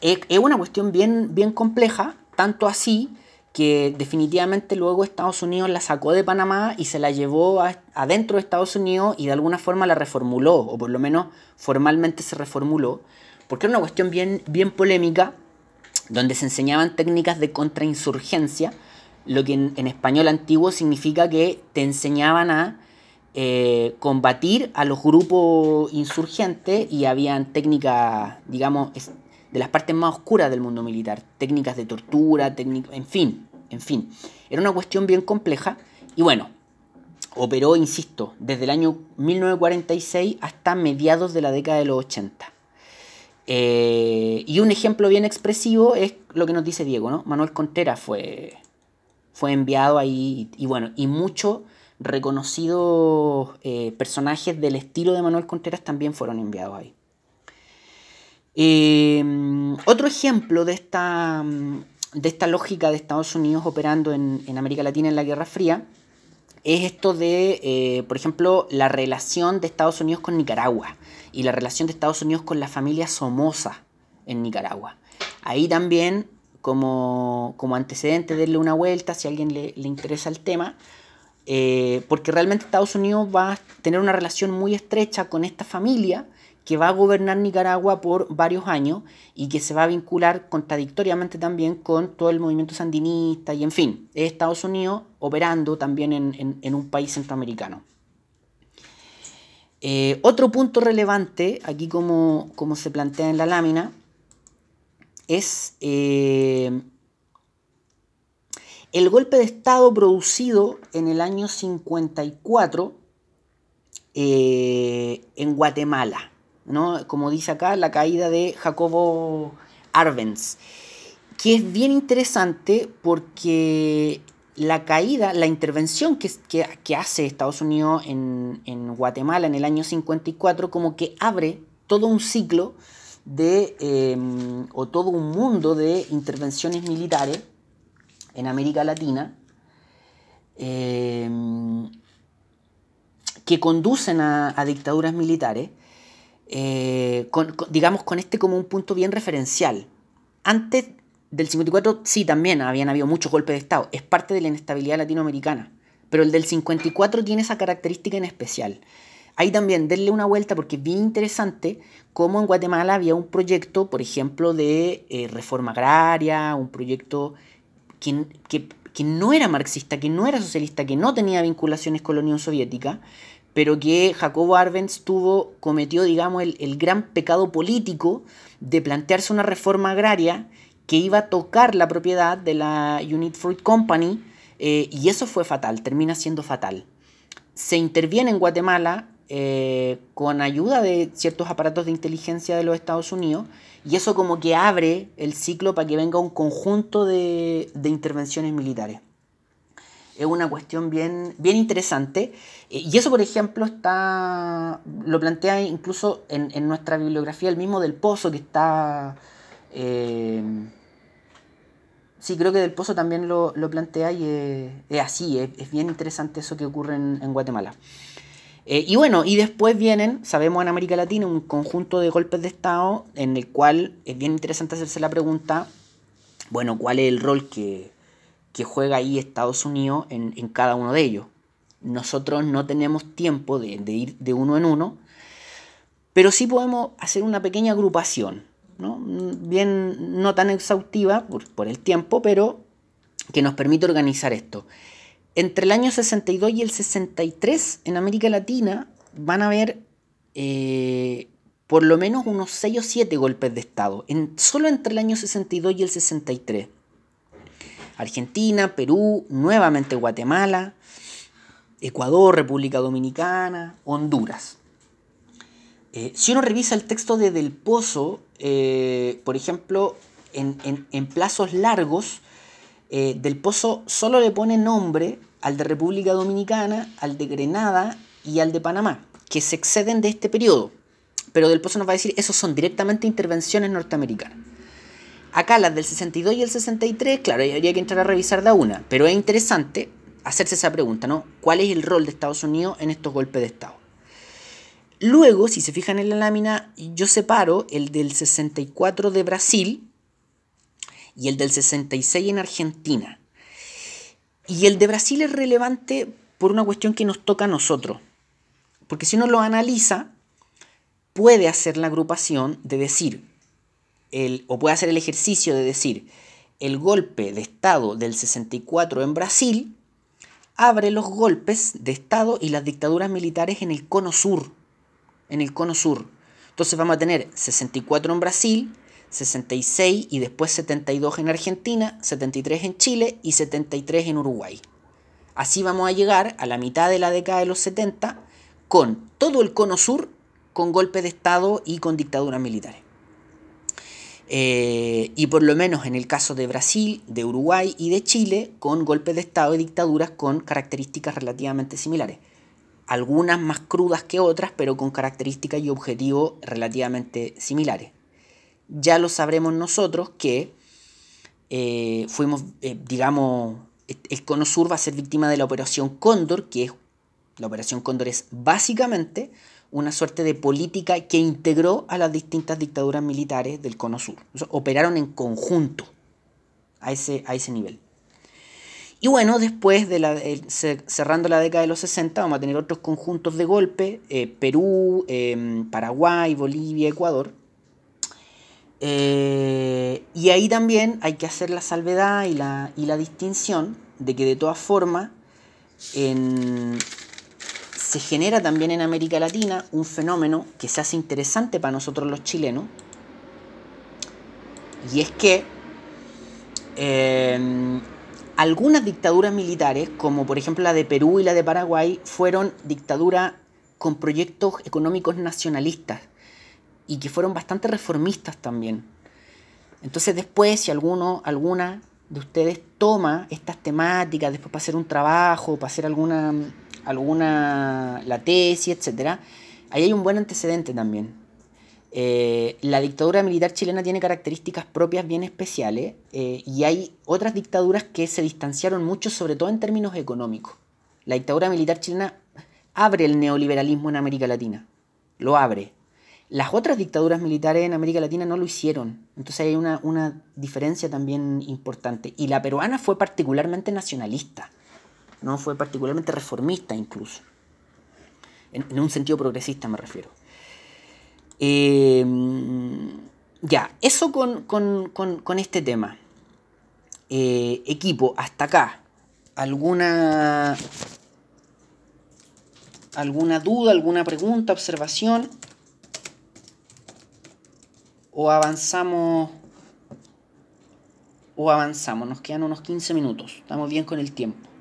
es, una cuestión bien, bien compleja, tanto así que definitivamente luego Estados Unidos la sacó de Panamá y se la llevó adentro de Estados Unidos y de alguna forma la reformuló, o por lo menos formalmente se reformuló, porque era una cuestión bien, bien polémica, donde se enseñaban técnicas de contrainsurgencia, lo que en, español antiguo significa que te enseñaban a eh, combatir a los grupos insurgentes y habían técnicas, digamos, de las partes más oscuras del mundo militar, técnicas de tortura, técnicas, en fin, en fin. Era una cuestión bien compleja y bueno, operó, insisto, desde el año 1946 hasta mediados de la década de los 80. Eh, y un ejemplo bien expresivo es lo que nos dice Diego, ¿no? Manuel Contreras fue, fue enviado ahí y, bueno, y muchos reconocidos eh, personajes del estilo de Manuel Contreras también fueron enviados ahí. Em, otro ejemplo de esta, de esta lógica de Estados Unidos operando en, América Latina en la Guerra Fría es esto de, eh, por ejemplo, la relación de Estados Unidos con Nicaragua y la relación de Estados Unidos con la familia Somoza. en Nicaragua. Ahí también, como, como antecedente, darle una vuelta si a alguien le, interesa el tema, eh, porque realmente Estados Unidos va a tener una relación muy estrecha con esta familia que va a gobernar Nicaragua por varios años y que se va a vincular contradictoriamente también con todo el movimiento sandinista y en fin, es Estados Unidos operando también en, un país centroamericano. Eh, otro punto relevante, aquí como, como, se plantea en la lámina, es eh, el golpe de Estado producido en el año 54 eh, en Guatemala. ¿No? Como dice acá, la caída de Jacobo Arbenz, que es bien interesante porque la caída, la intervención que, que, hace Estados Unidos en, en, Guatemala en el año 54, como que abre todo un ciclo de, em, o todo un mundo de intervenciones militares en América Latina em, que conducen a, a dictaduras militares eh, digamos, con este como un punto bien referencial. Antes del 54 sí también habían habido muchos golpes de Estado, es parte de la inestabilidad latinoamericana, pero el del 54 tiene esa característica en especial. Ahí también denle una vuelta porque es bien interesante cómo en Guatemala había un proyecto, por ejemplo, de eh, reforma agraria, un proyecto que, que, que, no era marxista, que no era socialista, que no tenía vinculaciones con la Unión Soviética, pero que Jacobo Arbenz tuvo, cometió, digamos, el, gran pecado político de plantearse una reforma agraria que iba a tocar la propiedad de la Unit Fruit Company, eh, y eso fue fatal, termina siendo fatal. Se interviene en Guatemala eh, con ayuda de ciertos aparatos de inteligencia de los Estados Unidos, y eso como que abre el ciclo para que venga un conjunto de intervenciones militares es una cuestión bien, bien interesante. Eh, y eso, por ejemplo, está lo plantea incluso en, nuestra bibliografía el mismo del Pozo, que está... Eh, sí, creo que del Pozo también lo, plantea y es, así, es, bien interesante eso que ocurre en, Guatemala. Eh, y bueno, y después vienen, sabemos en América Latina, un conjunto de golpes de Estado en el cual es bien interesante hacerse la pregunta, bueno, ¿cuál es el rol que, que juega ahí Estados Unidos en, cada uno de ellos. Nosotros no tenemos tiempo de, ir de uno en uno, pero sí podemos hacer una pequeña agrupación, ¿no? bien no tan exhaustiva por, el tiempo, pero que nos permite organizar esto. Entre el año 62 y el 63 en América Latina van a haber eh, por lo menos unos 6 o 7 golpes de Estado, en, solo entre el año 62 y el 63. Argentina, Perú, nuevamente Guatemala, Ecuador, República Dominicana, Honduras. Eh, si uno revisa el texto de Del Pozo, eh, por ejemplo, en, plazos largos, eh, Del Pozo solo le pone nombre al de República Dominicana, al de Grenada y al de Panamá, que se exceden de este periodo. Pero Del Pozo nos va a decir, esos son directamente intervenciones norteamericanas. Acá las del 62 y el 63, claro, habría que entrar a revisar de una, pero es interesante hacerse esa pregunta, ¿no? ¿Cuál es el rol de Estados Unidos en estos golpes de Estado? Luego, si se fijan en la lámina, yo separo el del 64 de Brasil y el del 66 en Argentina. Y el de Brasil es relevante por una cuestión que nos toca a nosotros. Porque si uno lo analiza, puede hacer la agrupación de decir, o puede hacer el ejercicio de decir, el golpe de Estado del 64 en Brasil abre los golpes de Estado y las dictaduras militares en el cono sur. En el cono sur. Entonces vamos a tener 64 en Brasil, 66 y después 72 en Argentina, 73 en Chile y 73 en Uruguay. Así vamos a llegar a la mitad de la década de los 70 con todo el cono sur con golpe de Estado y con dictaduras militares. Eh, y por lo menos en el caso de Brasil, de Uruguay y de Chile, con golpes de Estado y dictaduras con características relativamente similares. Algunas más crudas que otras, pero con características y objetivos relativamente similares. Ya lo sabremos nosotros que eh, fuimos, eh, digamos, el Cono Sur va a ser víctima de la Operación Cóndor, que es, la Operación Cóndor es básicamente una suerte de política que integró a las distintas dictaduras militares del Cono Sur. operaron en conjunto a ese, a ese nivel. Y bueno, después de cerrando la década de los 60, vamos a tener otros conjuntos de golpe, eh, Perú, em, Paraguay, Bolivia, Ecuador. Eh, y ahí también hay que hacer la salvedad y la, y la distinción de que de todas formas se genera también en América Latina un fenómeno que se hace interesante para nosotros los chilenos, y es que em, algunas dictaduras militares, como por ejemplo la de Perú y la de Paraguay, fueron dictaduras con proyectos económicos nacionalistas y que fueron bastante reformistas también. Entonces después, si alguno, alguna de ustedes toma estas temáticas después para hacer un trabajo, para hacer alguna, alguna la tesis, etc., ahí hay un buen antecedente también. Eh, la dictadura militar chilena tiene características propias bien especiales eh, y hay otras dictaduras que se distanciaron mucho, sobre todo en términos económicos. La dictadura militar chilena abre el neoliberalismo en América Latina, lo abre. Las otras dictaduras militares en América Latina no lo hicieron, entonces hay una, diferencia también importante. Y la peruana fue particularmente nacionalista, no fue particularmente reformista incluso, en un sentido progresista me refiero. Em, ya, eso con, este tema. Eh, equipo, hasta acá. ¿Alguna, ¿Alguna duda, alguna pregunta, observación? ¿O avanzamos? ¿O avanzamos? Nos quedan unos 15 minutos. Estamos bien con el tiempo.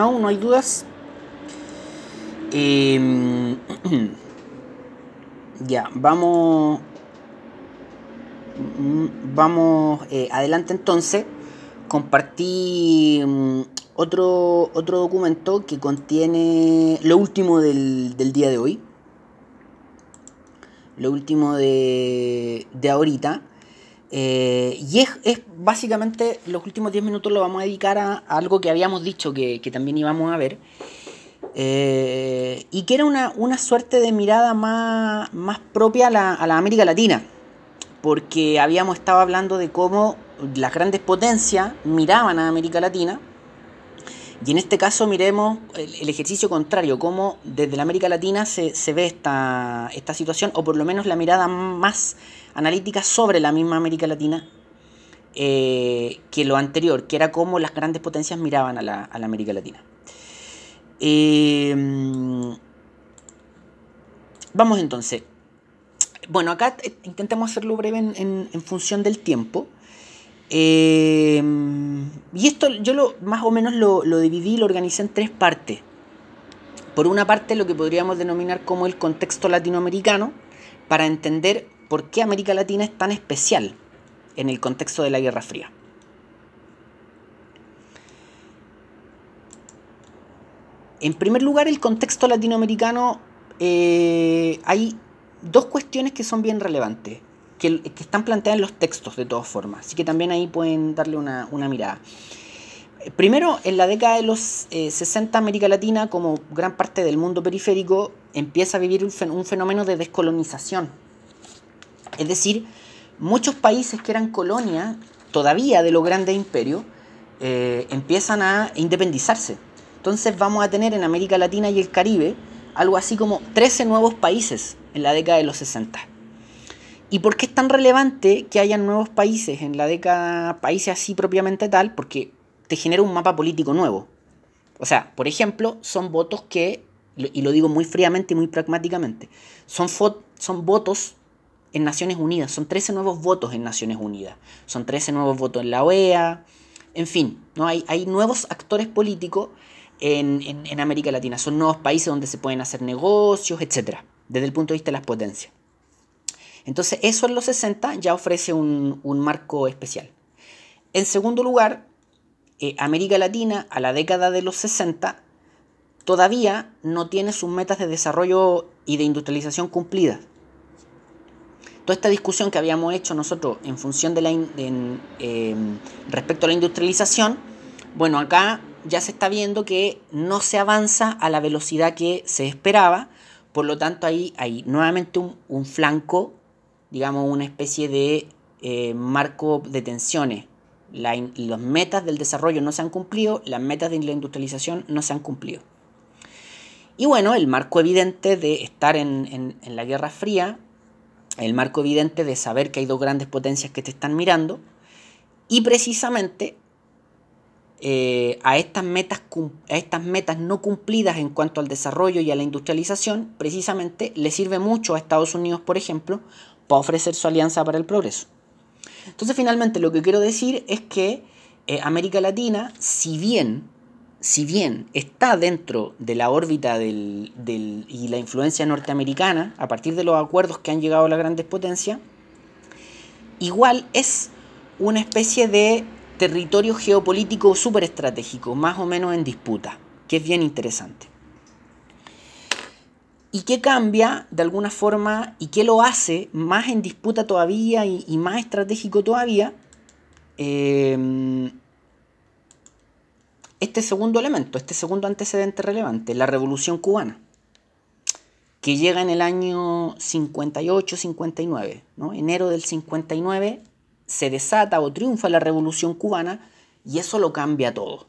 No, no hay dudas. Em, ya, vamos. Mm, vamos eh, adelante entonces. Compartí mm, otro, otro documento que contiene lo último del, día de hoy. Lo último de, de ahorita. Eh, y es, básicamente los últimos 10 minutos lo vamos a dedicar a, algo que habíamos dicho que, también íbamos a ver. Eh, y que era una, suerte de mirada más, más propia a la, a la, América Latina. Porque habíamos estado hablando de cómo las grandes potencias miraban a América Latina. Y en este caso miremos el, ejercicio contrario, cómo desde la América Latina se, se ve esta, esta situación, o por lo menos la mirada más analítica sobre la misma América Latina eh, que lo anterior, que era cómo las grandes potencias miraban a la, América Latina. Eh, vamos entonces. Bueno, acá intentemos hacerlo breve en, función del tiempo. Eh, y esto yo lo, más o menos lo, lo dividí, lo organicé en tres partes. Por una parte, lo que podríamos denominar como el contexto latinoamericano, para entender por qué América Latina es tan especial en el contexto de la Guerra Fría. En primer lugar, el contexto latinoamericano, eh, hay dos cuestiones que son bien relevantes, que, están planteadas en los textos de todas formas, así que también ahí pueden darle una, mirada. Primero, en la década de los 60 eh, América Latina, como gran parte del mundo periférico, empieza a vivir un fenómeno de descolonización es decir, muchos países que eran colonias todavía de los grandes imperios eh, empiezan a independizarse. Entonces vamos a tener en América Latina y el Caribe algo así como 13 nuevos países en la década de los 60. ¿Y por qué es tan relevante que hayan nuevos países en la década, países así propiamente tal? Porque te genera un mapa político nuevo. O sea, por ejemplo, son votos que y lo digo muy fríamente y muy pragmáticamente, son, son votos en Naciones Unidas, son 13 nuevos votos en Naciones Unidas, son 13 nuevos votos en la OEA, en fin, ¿no? hay, hay nuevos actores políticos en, en, América Latina, son nuevos países donde se pueden hacer negocios, etc., desde el punto de vista de las potencias. Entonces eso en los 60 ya ofrece un, un marco especial. En segundo lugar, eh, América Latina a la década de los 60 todavía no tiene sus metas de desarrollo y de industrialización cumplidas. Toda esta discusión que habíamos hecho nosotros en función de la em, respecto a la industrialización, bueno, acá ya se está viendo que no se avanza a la velocidad que se esperaba, por lo tanto ahí hay nuevamente un, flanco, digamos una especie de eh, marco de tensiones. las metas del desarrollo no se han cumplido, las metas de la industrialización no se han cumplido. Y bueno, el marco evidente de estar en, la Guerra Fría, el marco evidente de saber que hay dos grandes potencias que te están mirando, y precisamente eh, a, estas metas, a estas metas no cumplidas en cuanto al desarrollo y a la industrialización, precisamente le sirve mucho a Estados Unidos, por ejemplo, para ofrecer su alianza para el progreso. Entonces, finalmente, lo que quiero decir es que eh, América Latina, si bien si bien está dentro de la órbita del, y la influencia norteamericana, a partir de los acuerdos que han llegado las grandes potencias, igual es una especie de territorio geopolítico súper estratégico, más o menos en disputa, que es bien interesante. ¿Y qué cambia de alguna forma y qué lo hace más en disputa todavía y, más estratégico todavía? Eh, este segundo elemento, este segundo antecedente relevante, la Revolución Cubana, que llega en el año 58-59, ¿no? enero del 59, se desata o triunfa la Revolución Cubana y eso lo cambia todo.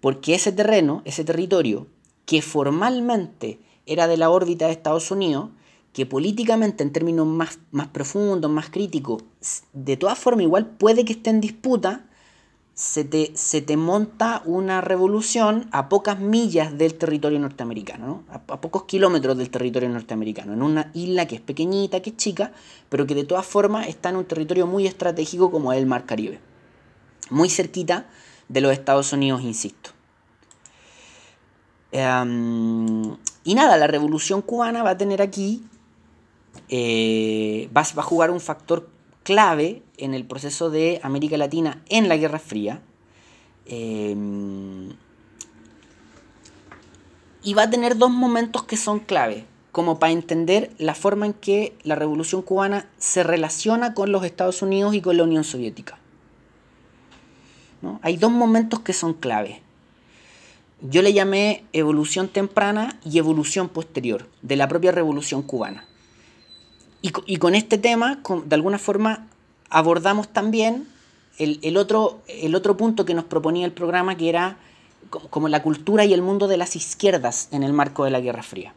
Porque ese terreno, ese territorio, que formalmente era de la órbita de Estados Unidos, que políticamente en términos más, más profundos, más críticos, de todas formas igual puede que esté en disputa, se te, monta una revolución a pocas millas del territorio norteamericano, a, pocos kilómetros del territorio norteamericano, en una isla que es pequeñita, que es chica, pero que de todas formas está en un territorio muy estratégico como es el Mar Caribe, muy cerquita de los Estados Unidos, insisto. Em, y nada, la revolución cubana va a tener aquí, eh, va, a jugar un factor clave en el proceso de América Latina en la Guerra Fría. Em, y va a tener dos momentos que son clave, como para entender la forma en que la Revolución Cubana se relaciona con los Estados Unidos y con la Unión Soviética. Hay dos momentos que son clave. Yo le llamé evolución temprana y evolución posterior de la propia Revolución Cubana. Y, con este tema, de alguna forma, abordamos también el, otro, el otro punto que nos proponía el programa, que era como, la cultura y el mundo de las izquierdas en el marco de la Guerra Fría.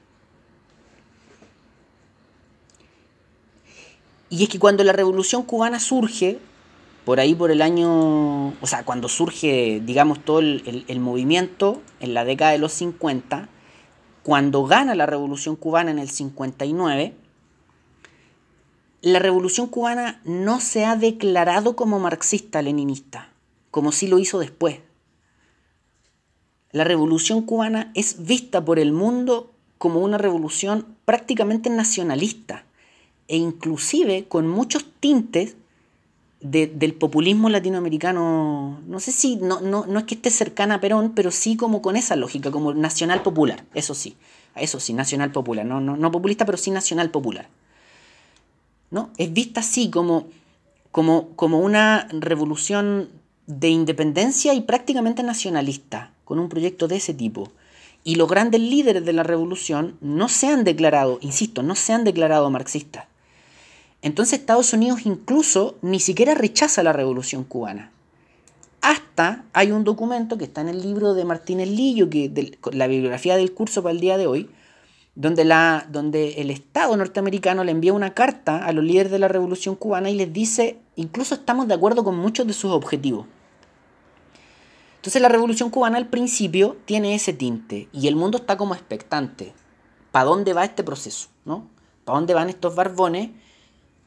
Y es que cuando la revolución cubana surge, por ahí por el año, o sea, cuando surge, digamos, todo el, el, movimiento en la década de los 50, cuando gana la revolución cubana en el 59, la revolución cubana no se ha declarado como marxista-leninista, como sí lo hizo después. La revolución cubana es vista por el mundo como una revolución prácticamente nacionalista e inclusive con muchos tintes del populismo latinoamericano, no sé si, no, no, no es que esté cercana a Perón, pero sí como con esa lógica, como nacional popular, eso sí, eso sí, nacional popular, no, no, no populista, pero sí nacional popular. ¿no? Es vista así como, como, como una revolución de independencia y prácticamente nacionalista, con un proyecto de ese tipo. Y los grandes líderes de la revolución no se han declarado, insisto, no se han declarado marxistas. Entonces Estados Unidos incluso ni siquiera rechaza la revolución cubana. Hasta hay un documento que está en el libro de Martínez Lillo, que la bibliografía del curso para el día de hoy, donde, la, donde el Estado norteamericano le envía una carta a los líderes de la Revolución cubana y les dice, incluso estamos de acuerdo con muchos de sus objetivos. Entonces la revolución cubana al principio tiene ese tinte y el mundo está como expectante. ¿Para dónde va este proceso? ¿no? ¿Para dónde van estos barbones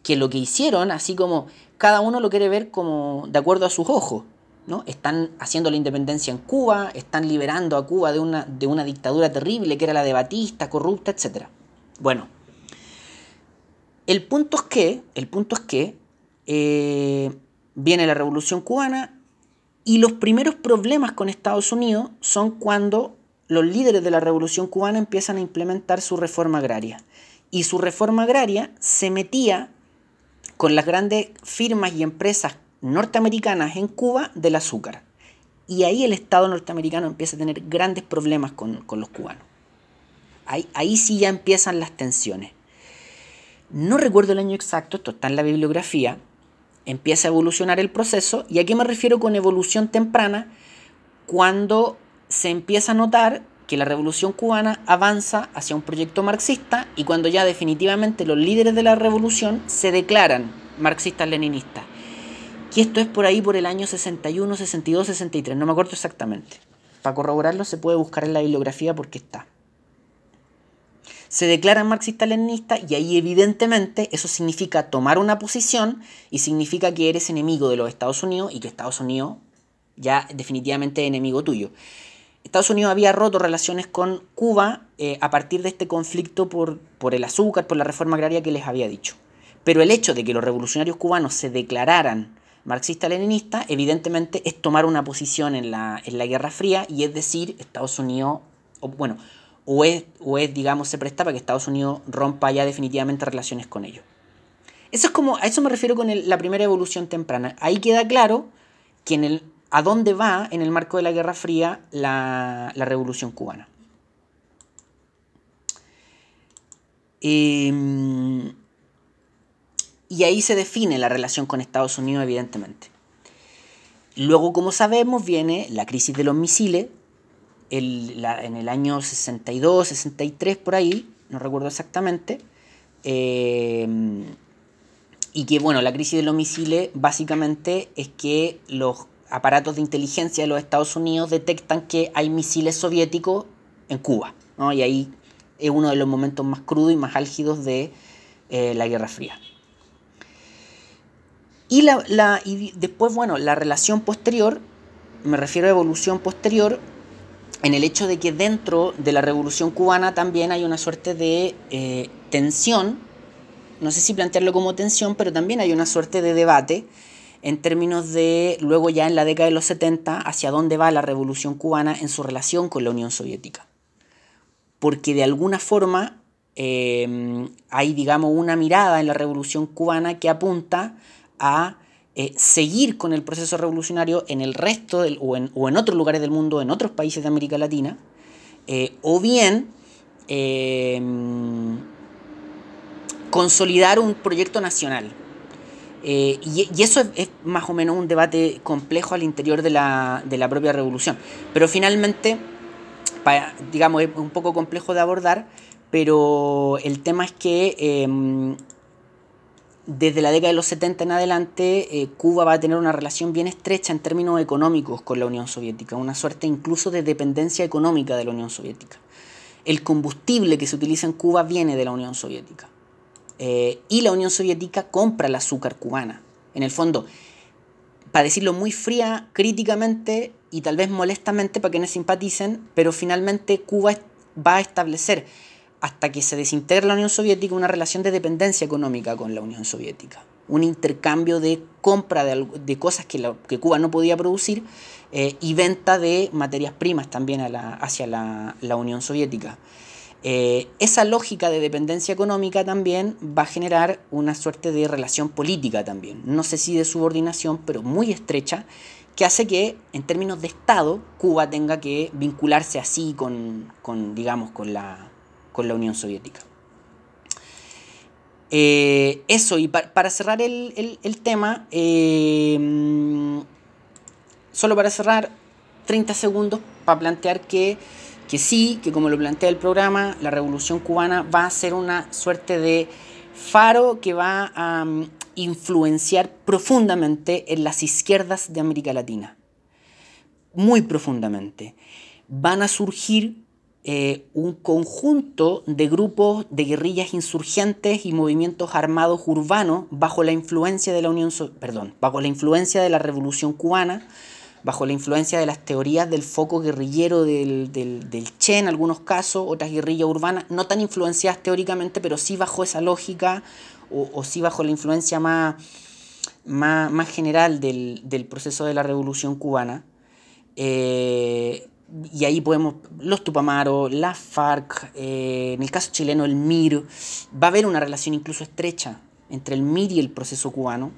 que lo que hicieron, así como cada uno lo quiere ver como de acuerdo a sus ojos? ¿no? Están haciendo la independencia en Cuba, están liberando a Cuba de una, de una dictadura terrible que era la de Batista, corrupta, etc. Bueno, el punto es que, el punto es que eh, viene la revolución cubana y los primeros problemas con Estados Unidos son cuando los líderes de la revolución cubana empiezan a implementar su reforma agraria. Y su reforma agraria se metía con las grandes firmas y empresas norteamericanas en Cuba del azúcar. Y ahí el Estado norteamericano empieza a tener grandes problemas con, los cubanos. Ahí, ahí sí ya empiezan las tensiones. No recuerdo el año exacto, esto está en la bibliografía, empieza a evolucionar el proceso. ¿Y a qué me refiero con evolución temprana? Cuando se empieza a notar que la revolución cubana avanza hacia un proyecto marxista y cuando ya definitivamente los líderes de la revolución se declaran marxistas-leninistas. Y esto es por ahí por el año 61, 62, 63, no me acuerdo exactamente. Para corroborarlo se puede buscar en la bibliografía porque está se declaran marxista-leninistas y ahí evidentemente eso significa tomar una posición y significa que eres enemigo de los Estados Unidos y que Estados Unidos ya definitivamente es enemigo tuyo. Estados Unidos había roto relaciones con Cuba eh, a partir de este conflicto por, por el azúcar, por la reforma agraria que les había dicho. Pero el hecho de que los revolucionarios cubanos se declararan marxista-leninistas, evidentemente es tomar una posición en la, en la Guerra Fría y es decir, Estados Unidos, bueno, o es, digamos, se presta para que Estados Unidos rompa ya definitivamente relaciones con ellos. Eso es como, a eso me refiero con la primera evolución temprana. Ahí queda claro que en el, a dónde va en el marco de la Guerra Fría la, revolución cubana. Em, y ahí se define la relación con Estados Unidos, evidentemente. Luego, como sabemos, viene la crisis de los misiles, en el año 62, 63 por ahí, no recuerdo exactamente, eh, y que bueno, la crisis de los misiles básicamente es que los aparatos de inteligencia de los Estados Unidos detectan que hay misiles soviéticos en Cuba, y ahí es uno de los momentos más crudos y más álgidos de eh, la Guerra Fría. Y, la, y después, bueno, la relación posterior, me refiero a evolución posterior, en el hecho de que dentro de la revolución cubana también hay una suerte de eh, tensión, no sé si plantearlo como tensión, pero también hay una suerte de debate en términos de luego ya en la década de los 70 hacia dónde va la revolución cubana en su relación con la Unión Soviética. Porque de alguna forma eh, hay, digamos, una mirada en la revolución cubana que apunta a eh, seguir con el proceso revolucionario en el resto del, o, en, otros lugares del mundo, en otros países de América Latina, eh, o bien em, consolidar un proyecto nacional. Eh, y, eso es, más o menos un debate complejo al interior de la, de la propia revolución. Pero finalmente, digamos, es un poco complejo de abordar, pero el tema es que em, desde la década de los 70 en adelante, eh, Cuba va a tener una relación bien estrecha en términos económicos con la Unión Soviética, una suerte incluso de dependencia económica de la Unión Soviética. El combustible que se utiliza en Cuba viene de la Unión Soviética. Eh, y la Unión Soviética compra el azúcar cubana. En el fondo, para decirlo muy fría, críticamente y tal vez molestamente para que no simpaticen, pero finalmente Cuba va a establecer hasta que se desintegra la Unión Soviética, una relación de dependencia económica con la Unión Soviética. Un intercambio de compra de, cosas que, que, Cuba no podía producir eh, y venta de materias primas también hacia la, Unión Soviética. Eh, esa lógica de dependencia económica también va a generar una suerte de relación política también. No sé si de subordinación, pero muy estrecha, que hace que en términos de Estado Cuba tenga que vincularse así con, con digamos, con la, con la Unión Soviética. Eh, eso, y para cerrar el, tema, eh, solo para cerrar, 30 segundos para plantear que, que sí, que como lo plantea el programa, la revolución cubana va a ser una suerte de faro que va a mm, influenciar profundamente en las izquierdas de América Latina. muy profundamente. Van a surgir eh, un conjunto de grupos de guerrillas insurgentes y movimientos armados urbanos bajo la influencia de la Unión, perdón, bajo la influencia de la Revolución Cubana, bajo la influencia de las teorías del foco guerrillero del, del, Che en algunos casos, otras guerrillas urbanas, no tan influenciadas teóricamente, pero sí bajo esa lógica o, o sí bajo la influencia más, más, general del, proceso de la Revolución Cubana. Eh, y ahí podemos, los Tupamaros, la FARC, eh, en el caso chileno el MIR, va a haber una relación incluso estrecha entre el MIR y el proceso cubano.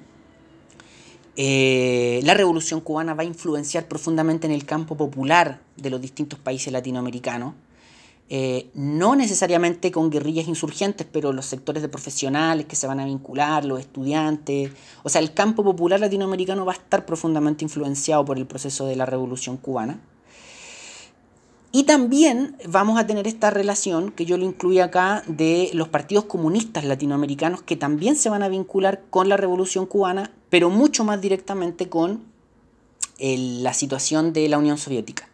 Eh, la revolución cubana va a influenciar profundamente en el campo popular de los distintos países latinoamericanos. Eh, no necesariamente con guerrillas insurgentes, pero los sectores de profesionales que se van a vincular, los estudiantes. O sea, el campo popular latinoamericano va a estar profundamente influenciado por el proceso de la revolución cubana. Y también vamos a tener esta relación, que yo lo incluí acá, de los partidos comunistas latinoamericanos que también se van a vincular con la revolución cubana, pero mucho más directamente con la situación de la Unión Soviética.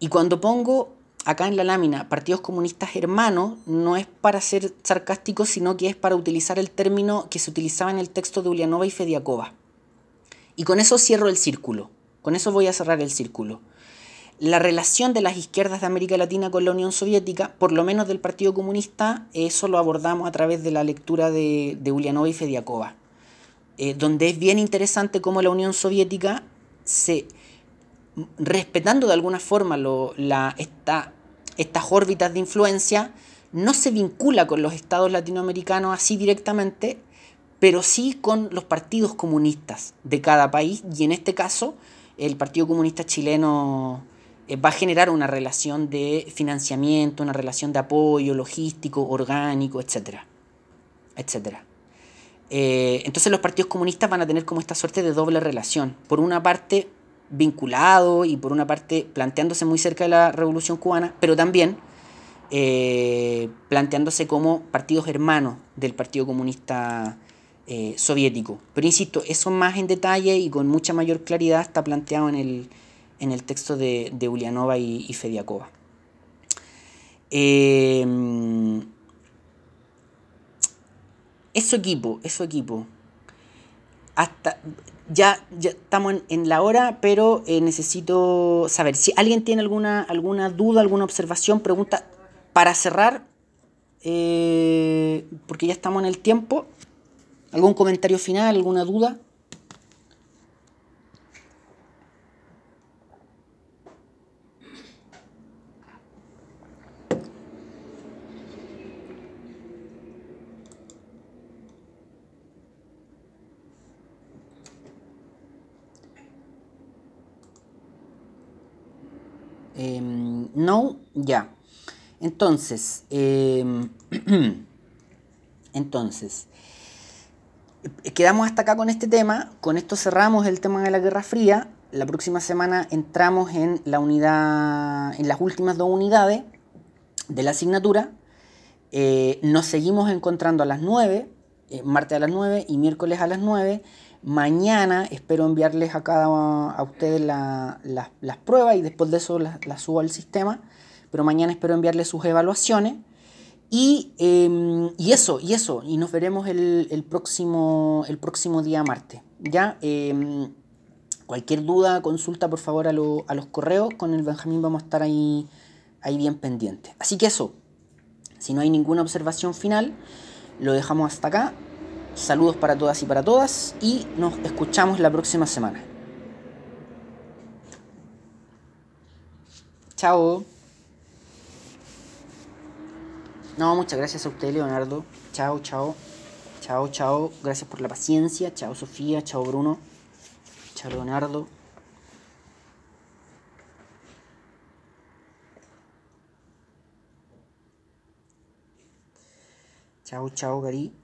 Y cuando pongo acá en la lámina partidos comunistas hermanos, no es para ser sarcástico, sino que es para utilizar el término que se utilizaba en el texto de Ulianova y Fediakova. Y con eso cierro el círculo, con eso voy a cerrar el círculo la relación de las izquierdas de América Latina con la Unión Soviética, por lo menos del Partido Comunista, eso lo abordamos a través de la lectura de, de y Fediakova, eh, donde es bien interesante cómo la Unión Soviética respetando de alguna forma la, estas órbitas de influencia, no se vincula con los estados latinoamericanos así directamente, pero sí con los partidos comunistas de cada país, y en este caso el Partido Comunista Chileno va a generar una relación de financiamiento, una relación de apoyo logístico, orgánico, etcétera, etcétera. Eh, entonces los partidos comunistas van a tener como esta suerte de doble relación. Por una parte vinculado y por una parte planteándose muy cerca de la revolución cubana, pero también eh, planteándose como partidos hermanos del Partido Comunista Soviético. Pero insisto, eso más en detalle y con mucha mayor claridad está planteado en el, en el texto de, de Ulianova y, Fediakova. Eh, equipo, es su equipo. Hasta, ya, ya estamos en, la hora, pero eh, necesito saber si alguien tiene alguna, alguna duda, alguna observación, pregunta para cerrar, eh, porque ya estamos en el tiempo. ¿Algún comentario final, alguna duda? Em, no, ya. Entonces, em, entonces, quedamos hasta acá con este tema. Con esto cerramos el tema de la Guerra Fría. La próxima semana entramos en la unidad, en las últimas dos unidades de la asignatura. Eh, nos seguimos encontrando a las 9, eh, martes a las 9 y miércoles a las 9. Mañana espero enviarles a cada a ustedes las pruebas y después de eso las, subo al sistema. Pero mañana espero enviarles sus evaluaciones. Y, em, eso, y eso. Y nos veremos el, próximo, el próximo día martes. Ya, em, cualquier duda, consulta por favor a, a, los correos. Con el Benjamín vamos a estar ahí, ahí bien pendientes. Así que eso. Si no hay ninguna observación final, lo dejamos hasta acá. Saludos para todas y para todas y nos escuchamos la próxima semana. Chao. No, muchas gracias a usted, Leonardo. Chao, chao. Chao, chao. Gracias por la paciencia. Chao, Sofía. Chao, Bruno. Chao, Leonardo. Chao, chao, Gary.